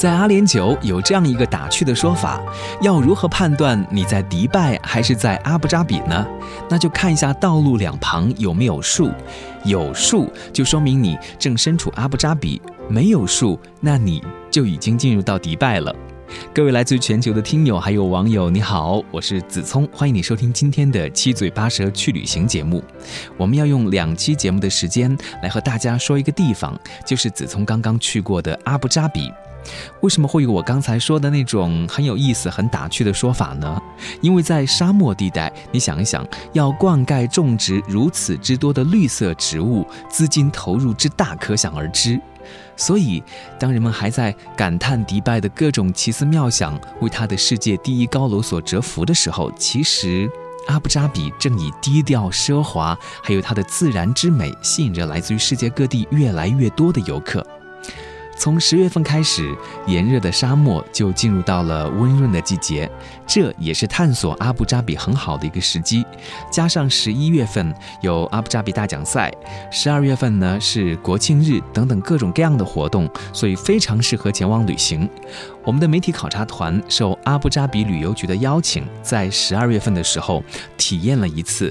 在阿联酋有这样一个打趣的说法：要如何判断你在迪拜还是在阿布扎比呢？那就看一下道路两旁有没有树，有树就说明你正身处阿布扎比；没有树，那你就已经进入到迪拜了。各位来自全球的听友还有网友，你好，我是子聪，欢迎你收听今天的七嘴八舌去旅行节目。我们要用两期节目的时间来和大家说一个地方，就是子聪刚刚去过的阿布扎比。为什么会有我刚才说的那种很有意思、很打趣的说法呢？因为在沙漠地带，你想一想，要灌溉种植如此之多的绿色植物，资金投入之大，可想而知。所以，当人们还在感叹迪拜的各种奇思妙想，为它的世界第一高楼所折服的时候，其实阿布扎比正以低调奢华，还有它的自然之美，吸引着来自于世界各地越来越多的游客。从十月份开始，炎热的沙漠就进入到了温润的季节，这也是探索阿布扎比很好的一个时机。加上十一月份有阿布扎比大奖赛，十二月份呢是国庆日等等各种各样的活动，所以非常适合前往旅行。我们的媒体考察团受阿布扎比旅游局的邀请，在十二月份的时候体验了一次，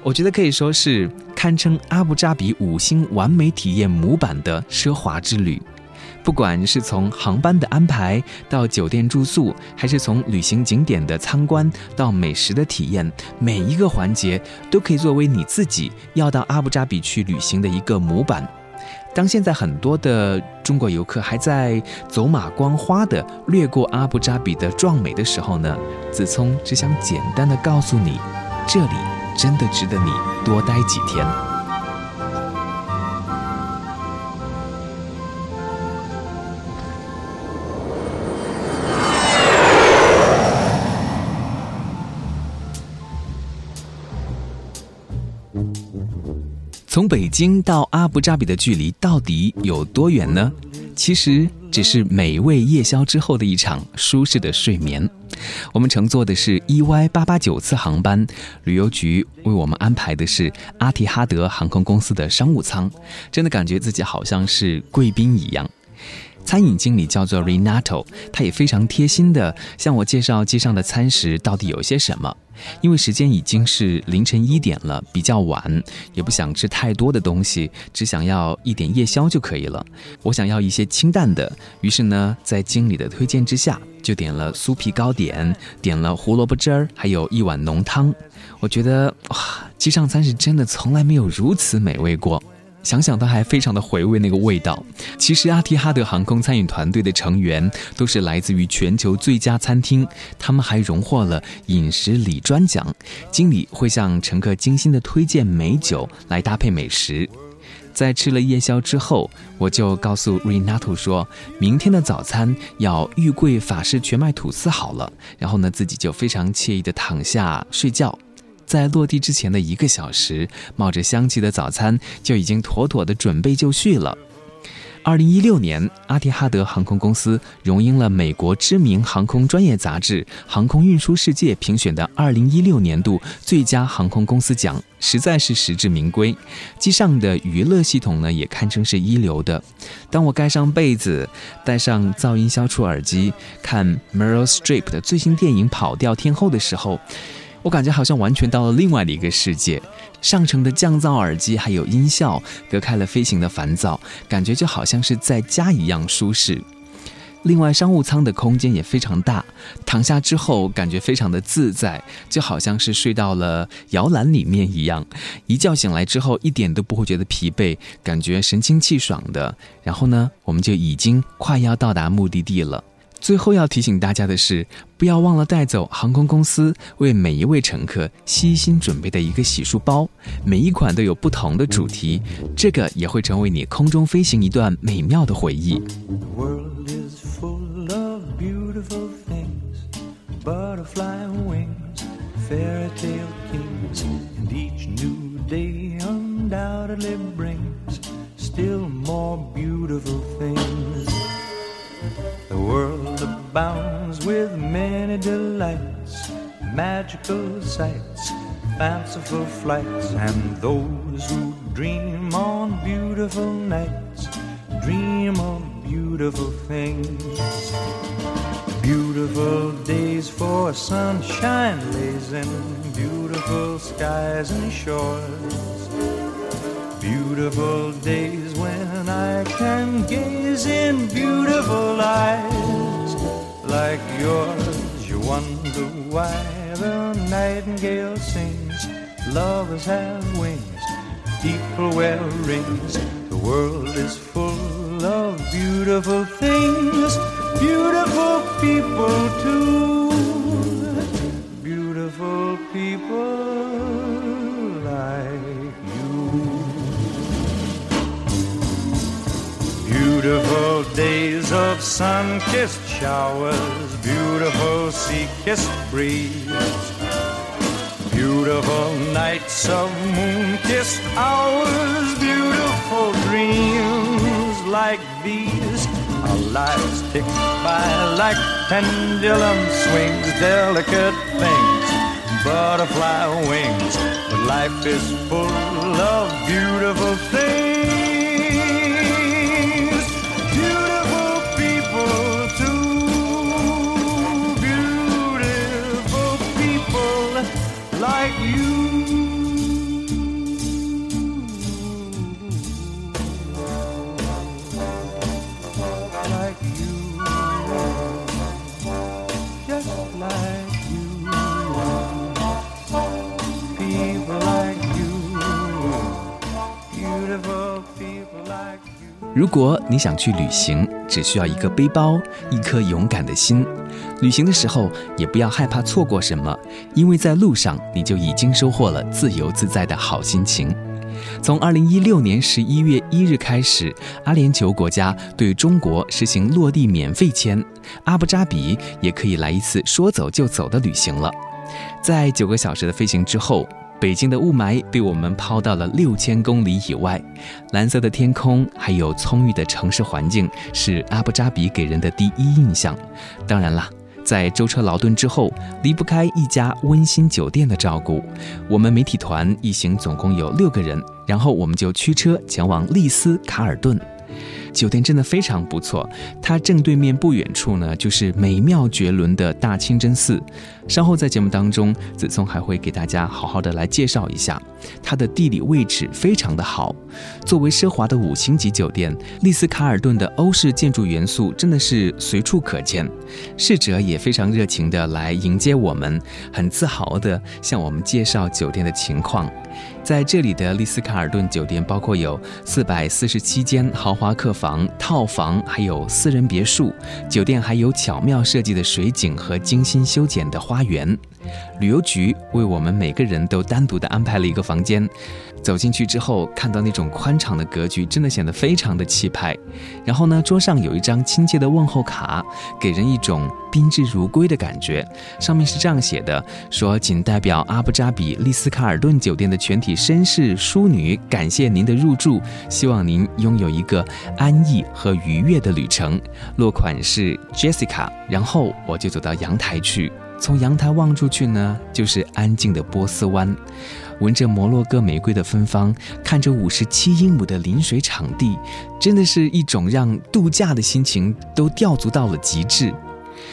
我觉得可以说是堪称阿布扎比五星完美体验模板的奢华之旅。不管是从航班的安排到酒店住宿，还是从旅行景点的参观到美食的体验，每一个环节都可以作为你自己要到阿布扎比去旅行的一个模板。当现在很多的中国游客还在走马观花的掠过阿布扎比的壮美的时候呢，子聪只想简单的告诉你，这里真的值得你多待几天。北京到阿布扎比的距离到底有多远呢？其实只是美味夜宵之后的一场舒适的睡眠。我们乘坐的是 EY 八八九次航班，旅游局为我们安排的是阿提哈德航空公司的商务舱，真的感觉自己好像是贵宾一样。餐饮经理叫做 Renato，他也非常贴心的向我介绍机上的餐食到底有些什么。因为时间已经是凌晨一点了，比较晚，也不想吃太多的东西，只想要一点夜宵就可以了。我想要一些清淡的，于是呢，在经理的推荐之下，就点了酥皮糕点，点了胡萝卜汁儿，还有一碗浓汤。我觉得哇，机上餐是真的从来没有如此美味过。想想都还非常的回味那个味道。其实阿提哈德航空餐饮团队的成员都是来自于全球最佳餐厅，他们还荣获了饮食礼专奖。经理会向乘客精心的推荐美酒来搭配美食。在吃了夜宵之后，我就告诉 Renato 说，明天的早餐要玉桂法式全麦吐司好了。然后呢，自己就非常惬意的躺下睡觉。在落地之前的一个小时，冒着香气的早餐就已经妥妥的准备就绪了。二零一六年，阿提哈德航空公司荣膺了美国知名航空专业杂志《航空运输世界》评选的二零一六年度最佳航空公司奖，实在是实至名归。机上的娱乐系统呢，也堪称是一流的。当我盖上被子，戴上噪音消除耳机，看 Meryl Streep 的最新电影《跑调天后》的时候。我感觉好像完全到了另外的一个世界，上乘的降噪耳机还有音效隔开了飞行的烦躁，感觉就好像是在家一样舒适。另外，商务舱的空间也非常大，躺下之后感觉非常的自在，就好像是睡到了摇篮里面一样。一觉醒来之后，一点都不会觉得疲惫，感觉神清气爽的。然后呢，我们就已经快要到达目的地了。最后要提醒大家的是，不要忘了带走航空公司为每一位乘客悉心准备的一个洗漱包，每一款都有不同的主题，这个也会成为你空中飞行一段美妙的回忆。Still more beautiful things. The world abounds with many delights, magical sights, fanciful flights, and those who dream on beautiful nights dream of beautiful things. Beautiful days for sunshine blazing, beautiful skies and shores Beautiful days when I can gaze in beautiful eyes like yours. You wonder why the nightingale sings. Lovers have wings, people wear rings. The world is full of beautiful things beautiful people too. Beautiful people Beautiful days of sun kissed showers, beautiful sea kissed breeze. Beautiful nights of moon kissed hours, beautiful dreams like these our lives tick by like pendulum swings, delicate things, butterfly wings. But life is full of beautiful things, 如果你想去旅行，只需要一个背包，一颗勇敢的心。旅行的时候也不要害怕错过什么，因为在路上你就已经收获了自由自在的好心情。从二零一六年十一月一日开始，阿联酋国家对中国实行落地免费签，阿布扎比也可以来一次说走就走的旅行了。在九个小时的飞行之后，北京的雾霾被我们抛到了六千公里以外，蓝色的天空还有葱郁的城市环境是阿布扎比给人的第一印象。当然啦。在舟车劳顿之后，离不开一家温馨酒店的照顾。我们媒体团一行总共有六个人，然后我们就驱车前往丽思卡尔顿。酒店真的非常不错，它正对面不远处呢，就是美妙绝伦的大清真寺。稍后在节目当中，子聪还会给大家好好的来介绍一下它的地理位置非常的好。作为奢华的五星级酒店，丽思卡尔顿的欧式建筑元素真的是随处可见。侍者也非常热情的来迎接我们，很自豪的向我们介绍酒店的情况。在这里的丽思卡尔顿酒店包括有四百四十七间豪华客房、套房，还有私人别墅。酒店还有巧妙设计的水景和精心修剪的花园。旅游局为我们每个人都单独的安排了一个房间。走进去之后，看到那种宽敞的格局，真的显得非常的气派。然后呢，桌上有一张亲切的问候卡，给人一种宾至如归的感觉。上面是这样写的：说仅代表阿布扎比丽思卡尔顿酒店的全体绅士淑女，感谢您的入住，希望您拥有一个安逸和愉悦的旅程。落款是 Jessica。然后我就走到阳台去，从阳台望出去呢，就是安静的波斯湾。闻着摩洛哥玫瑰的芬芳，看着五十七英亩的临水场地，真的是一种让度假的心情都吊足到了极致。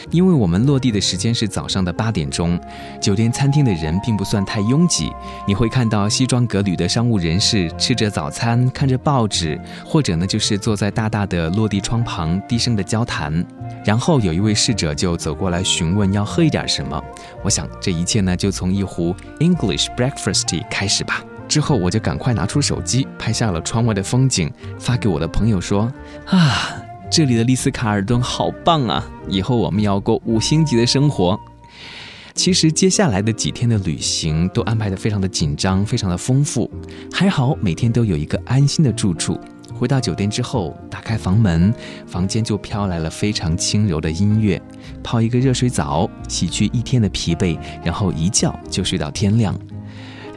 因为我们落地的时间是早上的八点钟，酒店餐厅的人并不算太拥挤。你会看到西装革履的商务人士吃着早餐，看着报纸，或者呢就是坐在大大的落地窗旁低声的交谈。然后有一位侍者就走过来询问要喝一点什么。我想这一切呢就从一壶 English Breakfast Tea 开始吧。之后我就赶快拿出手机拍下了窗外的风景，发给我的朋友说啊。这里的丽思卡尔顿好棒啊！以后我们要过五星级的生活。其实接下来的几天的旅行都安排的非常的紧张，非常的丰富。还好每天都有一个安心的住处。回到酒店之后，打开房门，房间就飘来了非常轻柔的音乐。泡一个热水澡，洗去一天的疲惫，然后一觉就睡到天亮。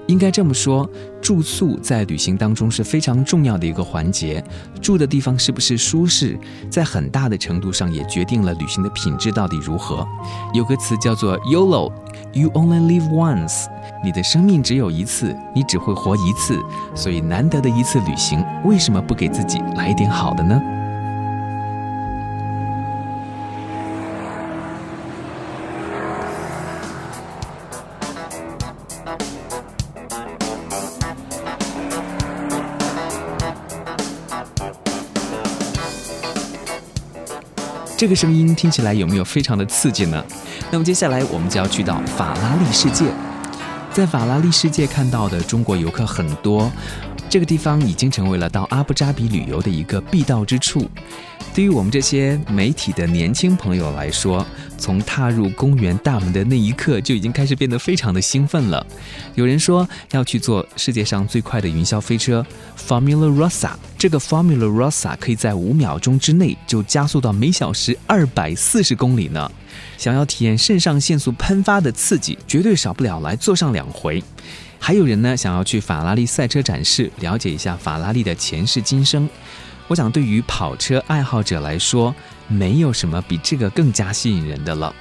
应该这么说，住宿在旅行当中是非常重要的一个环节，住的地方是不是舒适，在很大的程度上也决定了旅行的品质到底如何。有个词叫做 YOLO，You only live once，你的生命只有一次，你只会活一次，所以难得的一次旅行，为什么不给自己来一点好的呢？这个声音听起来有没有非常的刺激呢？那么接下来我们就要去到法拉利世界，在法拉利世界看到的中国游客很多，这个地方已经成为了到阿布扎比旅游的一个必到之处。对于我们这些媒体的年轻朋友来说，从踏入公园大门的那一刻就已经开始变得非常的兴奋了。有人说要去坐世界上最快的云霄飞车 Formula Rossa，这个 Formula Rossa 可以在五秒钟之内就加速到每小时二百四十公里呢。想要体验肾上腺素喷发的刺激，绝对少不了来坐上两回。还有人呢，想要去法拉利赛车展示，了解一下法拉利的前世今生。我想，对于跑车爱好者来说，没有什么比这个更加吸引人的了。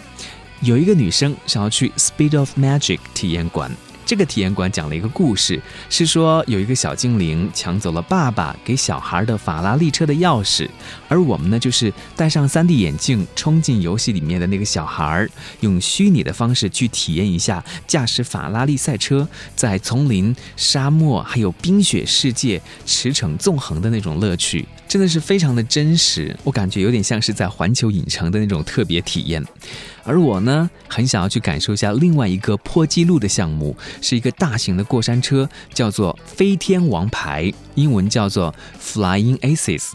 有一个女生想要去 Speed of Magic 体验馆。这个体验馆讲了一个故事，是说有一个小精灵抢走了爸爸给小孩的法拉利车的钥匙，而我们呢，就是戴上 3D 眼镜，冲进游戏里面的那个小孩，用虚拟的方式去体验一下驾驶法拉利赛车在丛林、沙漠还有冰雪世界驰骋纵横的那种乐趣，真的是非常的真实，我感觉有点像是在环球影城的那种特别体验。而我呢，很想要去感受一下另外一个破纪录的项目，是一个大型的过山车，叫做飞天王牌，英文叫做 Flying Aces。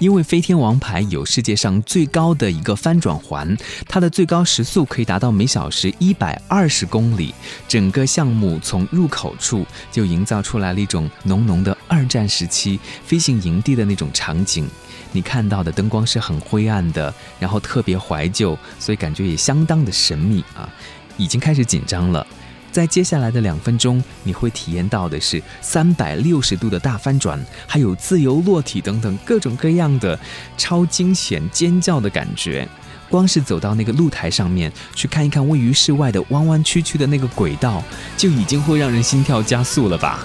因为飞天王牌有世界上最高的一个翻转环，它的最高时速可以达到每小时一百二十公里。整个项目从入口处就营造出来了一种浓浓的二战时期飞行营地的那种场景。你看到的灯光是很灰暗的，然后特别怀旧，所以感觉也相当的神秘啊！已经开始紧张了。在接下来的两分钟，你会体验到的是三百六十度的大翻转，还有自由落体等等各种各样的超惊险尖叫的感觉。光是走到那个露台上面去看一看位于室外的弯弯曲曲的那个轨道，就已经会让人心跳加速了吧？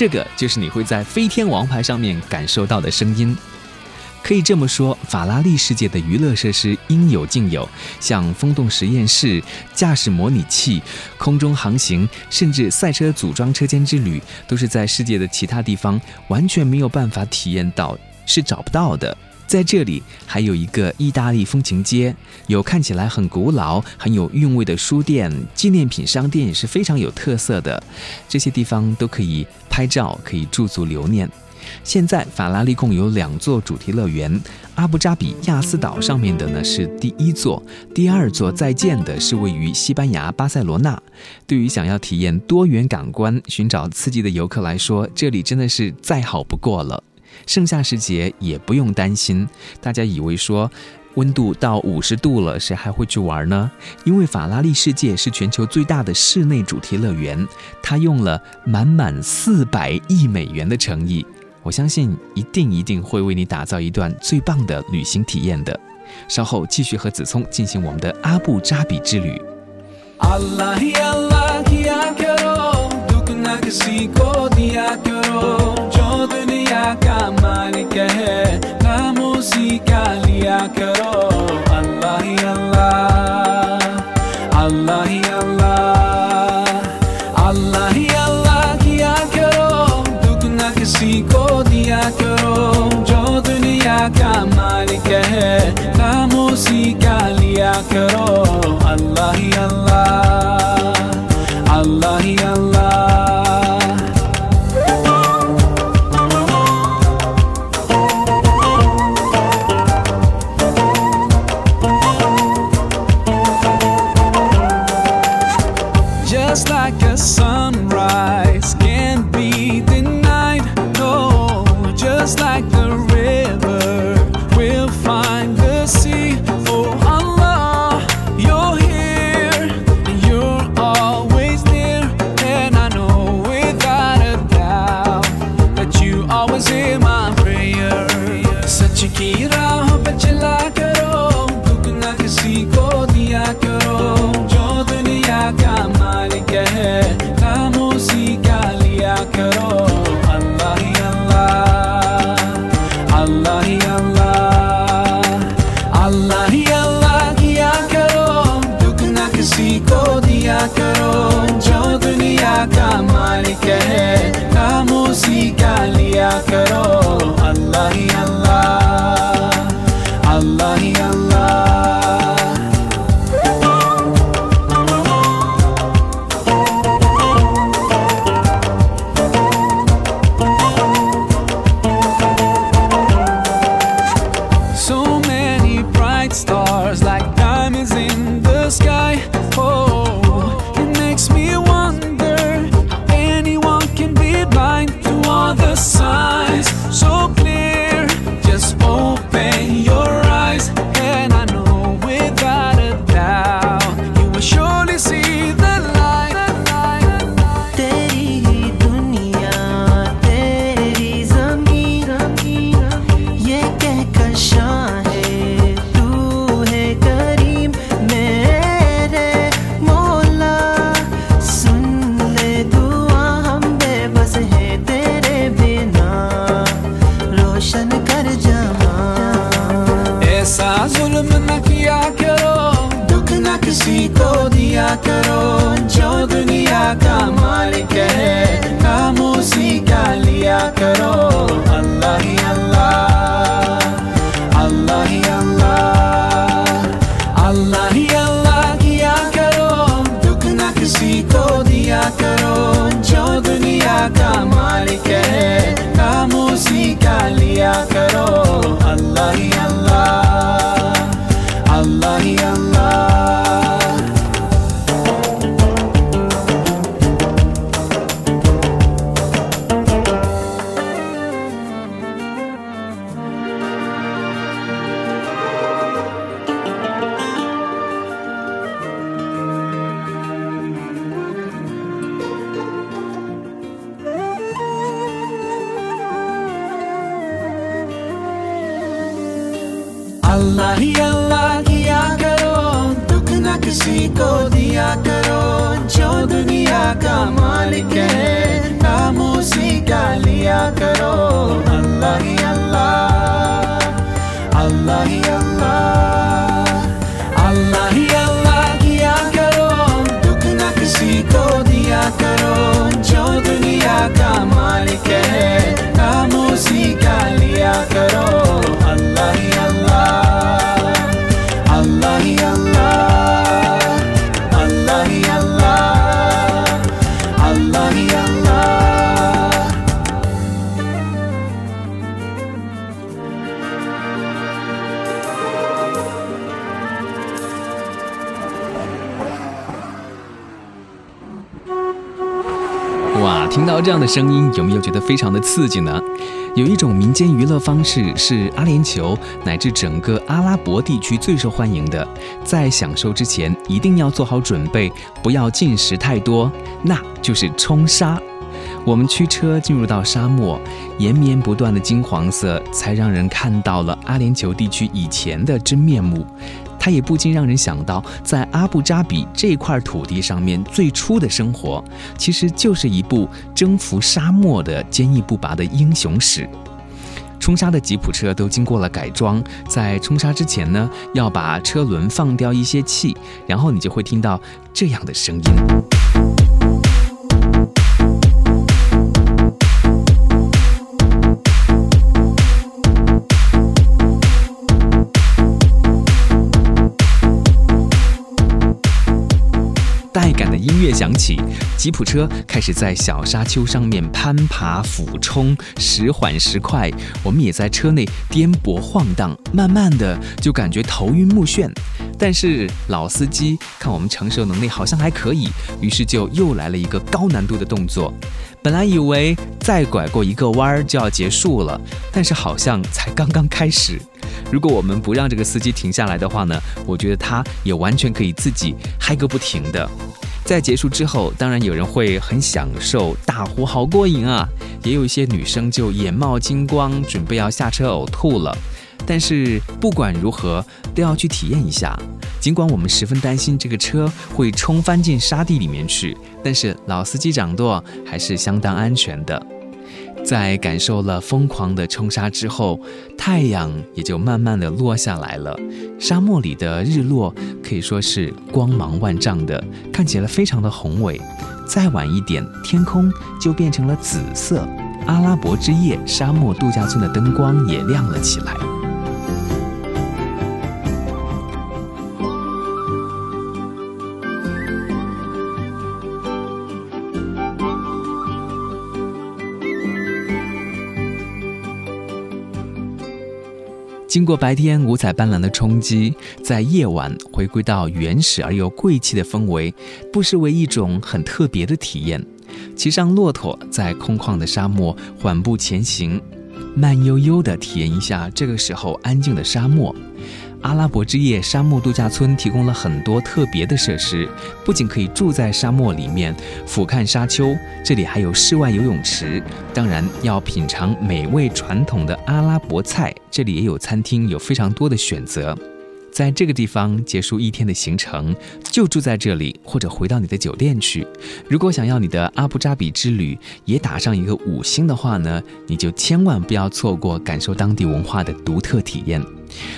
这个就是你会在飞天王牌上面感受到的声音。可以这么说，法拉利世界的娱乐设施应有尽有，像风洞实验室、驾驶模拟器、空中航行，甚至赛车组装车间之旅，都是在世界的其他地方完全没有办法体验到，是找不到的。在这里还有一个意大利风情街，有看起来很古老、很有韵味的书店、纪念品商店，也是非常有特色的。这些地方都可以拍照，可以驻足留念。现在法拉利共有两座主题乐园，阿布扎比亚斯岛上面的呢是第一座，第二座在建的是位于西班牙巴塞罗那。对于想要体验多元感官、寻找刺激的游客来说，这里真的是再好不过了。盛夏时节也不用担心，大家以为说温度到五十度了，谁还会去玩呢？因为法拉利世界是全球最大的室内主题乐园，它用了满满四百亿美元的诚意，我相信一定一定会为你打造一段最棒的旅行体验的。稍后继续和子聪进行我们的阿布扎比之旅。का मालिक है का लिया करो। अल्लाह ही अल्लाह अल्लाह ही अल्लाह अल्लाह ही अल्लाह किया करो। दुगना किसी को दिया करो। जो दुनिया का मालिक है, खामोशी का लिया करो। अल्लाह ही अल्लाह अल्लाह ही अल्लाह। करो अल्लाह ही अल्लाह 这样的声音，有没有觉得非常的刺激呢？有一种民间娱乐方式是阿联酋乃至整个阿拉伯地区最受欢迎的，在享受之前一定要做好准备，不要进食太多，那就是冲沙。我们驱车进入到沙漠，延绵不断的金黄色，才让人看到了阿联酋地区以前的真面目。它也不禁让人想到，在阿布扎比这块土地上面最初的生活，其实就是一部征服沙漠的坚毅不拔的英雄史。冲沙的吉普车都经过了改装，在冲沙之前呢，要把车轮放掉一些气，然后你就会听到这样的声音。音乐响起，吉普车开始在小沙丘上面攀爬、俯冲，时缓时快。我们也在车内颠簸晃荡，慢慢的就感觉头晕目眩。但是老司机看我们承受能力好像还可以，于是就又来了一个高难度的动作。本来以为再拐过一个弯儿就要结束了，但是好像才刚刚开始。如果我们不让这个司机停下来的话呢，我觉得他也完全可以自己嗨个不停的。在结束之后，当然有人会很享受，大呼好过瘾啊！也有一些女生就眼冒金光，准备要下车呕吐了。但是不管如何，都要去体验一下。尽管我们十分担心这个车会冲翻进沙地里面去，但是老司机掌舵还是相当安全的。在感受了疯狂的冲沙之后，太阳也就慢慢的落下来了。沙漠里的日落可以说是光芒万丈的，看起来非常的宏伟。再晚一点，天空就变成了紫色。阿拉伯之夜沙漠度假村的灯光也亮了起来。经过白天五彩斑斓的冲击，在夜晚回归到原始而又贵气的氛围，不失为一种很特别的体验。骑上骆驼，在空旷的沙漠缓步前行，慢悠悠地体验一下这个时候安静的沙漠。阿拉伯之夜沙漠度假村提供了很多特别的设施，不仅可以住在沙漠里面俯瞰沙丘，这里还有室外游泳池。当然，要品尝美味传统的阿拉伯菜，这里也有餐厅，有非常多的选择。在这个地方结束一天的行程，就住在这里，或者回到你的酒店去。如果想要你的阿布扎比之旅也打上一个五星的话呢，你就千万不要错过感受当地文化的独特体验。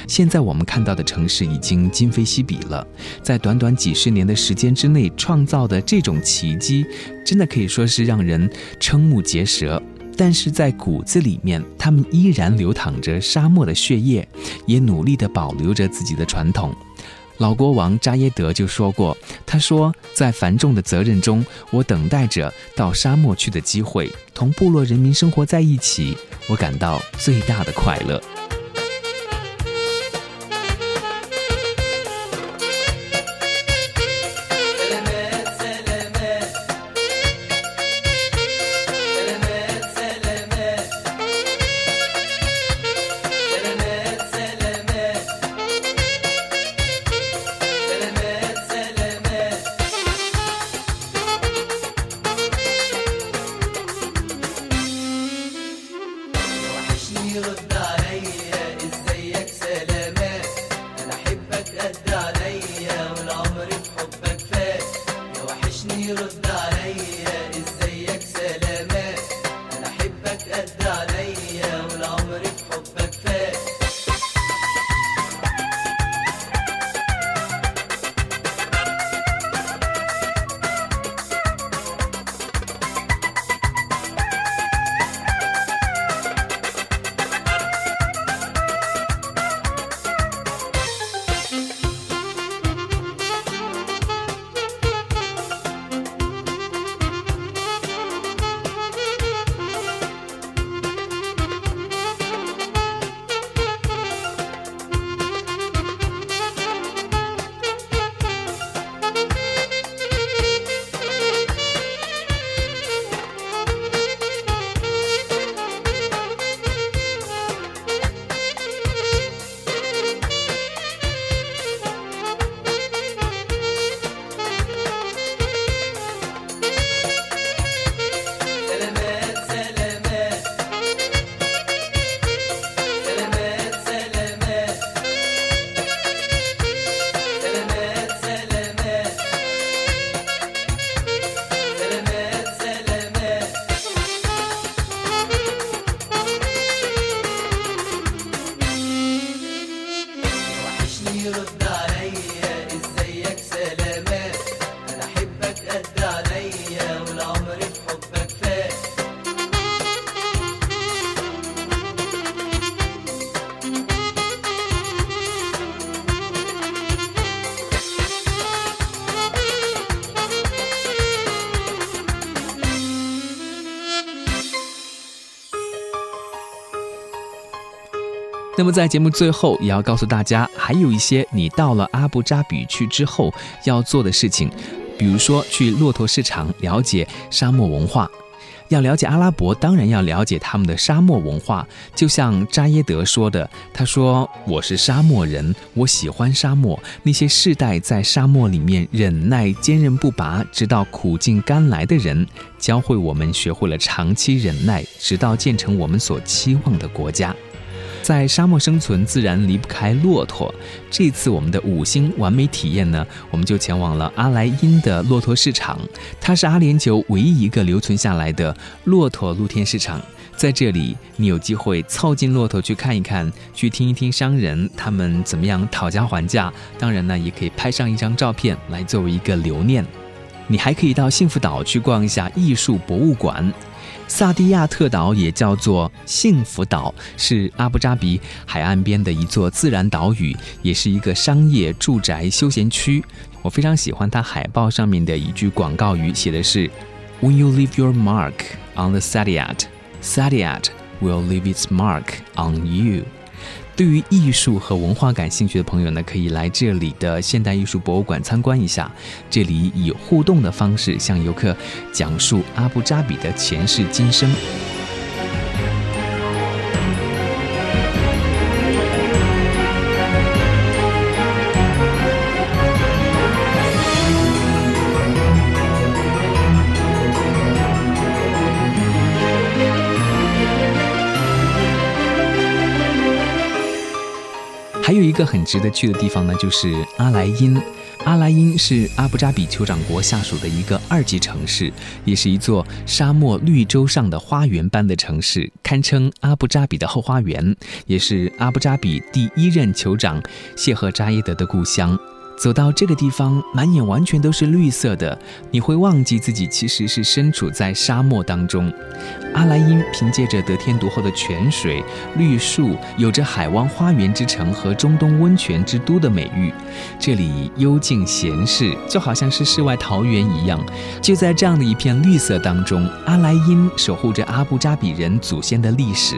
现在我们看到的城市已经今非昔比了，在短短几十年的时间之内创造的这种奇迹，真的可以说是让人瞠目结舌。但是在骨子里面，他们依然流淌着沙漠的血液，也努力地保留着自己的传统。老国王扎耶德就说过：“他说，在繁重的责任中，我等待着到沙漠去的机会，同部落人民生活在一起，我感到最大的快乐。”那么在节目最后，也要告诉大家，还有一些你到了阿布扎比去之后要做的事情，比如说去骆驼市场了解沙漠文化。要了解阿拉伯，当然要了解他们的沙漠文化。就像扎耶德说的，他说：“我是沙漠人，我喜欢沙漠。那些世代在沙漠里面忍耐、坚韧不拔，直到苦尽甘来的人，教会我们学会了长期忍耐，直到建成我们所期望的国家。”在沙漠生存，自然离不开骆驼。这次我们的五星完美体验呢，我们就前往了阿莱因的骆驼市场，它是阿联酋唯一一个留存下来的骆驼露天市场。在这里，你有机会凑近骆驼去看一看，去听一听商人他们怎么样讨价还价。当然呢，也可以拍上一张照片来作为一个留念。你还可以到幸福岛去逛一下艺术博物馆。萨迪亚特岛也叫做幸福岛，是阿布扎比海岸边的一座自然岛屿，也是一个商业、住宅、休闲区。我非常喜欢它海报上面的一句广告语，写的是 “When you leave your mark on the Sadyat, Sadyat will leave its mark on you。”对于艺术和文化感兴趣的朋友呢，可以来这里的现代艺术博物馆参观一下。这里以互动的方式向游客讲述阿布扎比的前世今生。一个很值得去的地方呢，就是阿莱因。阿莱因是阿布扎比酋长国下属的一个二级城市，也是一座沙漠绿洲上的花园般的城市，堪称阿布扎比的后花园，也是阿布扎比第一任酋长谢赫扎耶德的故乡。走到这个地方，满眼完全都是绿色的，你会忘记自己其实是身处在沙漠当中。阿莱因凭借着得天独厚的泉水、绿树，有着“海湾花园之城”和“中东温泉之都”的美誉。这里幽静闲适，就好像是世外桃源一样。就在这样的一片绿色当中，阿莱因守护着阿布扎比人祖先的历史。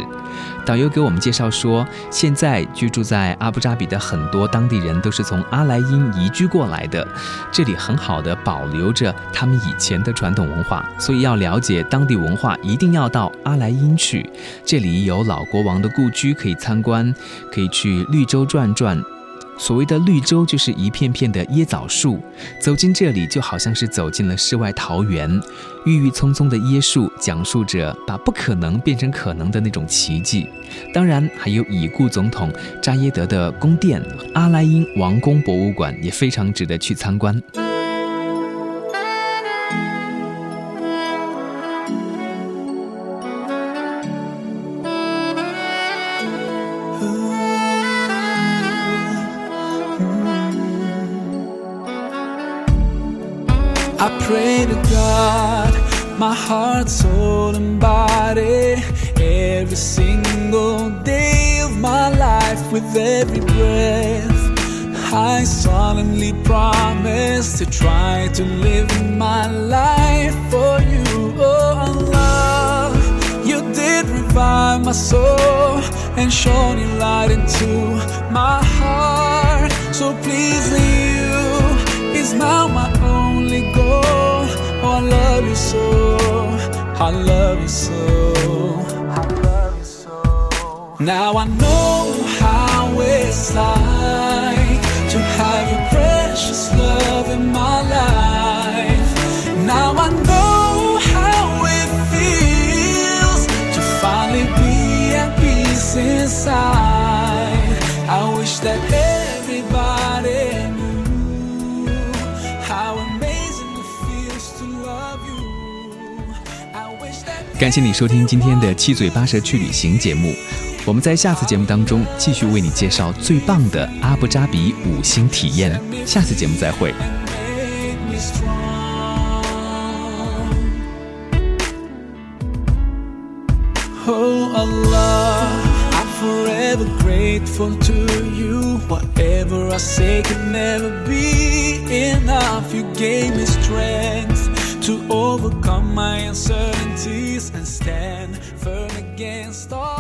导游给我们介绍说，现在居住在阿布扎比的很多当地人都是从阿莱因移居过来的，这里很好的保留着他们以前的传统文化，所以要了解当地文化，一定要到阿莱因去。这里有老国王的故居可以参观，可以去绿洲转转。所谓的绿洲，就是一片片的椰枣树。走进这里，就好像是走进了世外桃源。郁郁葱葱的椰树，讲述着把不可能变成可能的那种奇迹。当然，还有已故总统扎耶德的宫殿——阿莱因王宫博物馆，也非常值得去参观。God, my heart, soul, and body, every single day of my life, with every breath. I solemnly promise to try to live my life for you, oh Allah. You did revive my soul and shone light into my heart. So pleasing you is now my love you so. I love you so. I love you so. Now I know how it's like to have your precious love in my life. Now I know how it feels to finally be at peace inside. I wish that 感谢你收听今天的七嘴八舌去旅行节目。我们在下次节目当中继续为你介绍最棒的阿布扎比五星体验。下次节目再会。make me strong. Oh Allah, I'm forever grateful to you. Whatever I say can never be enough. You gave me strength to overcome my uncertainties and stand firm against all.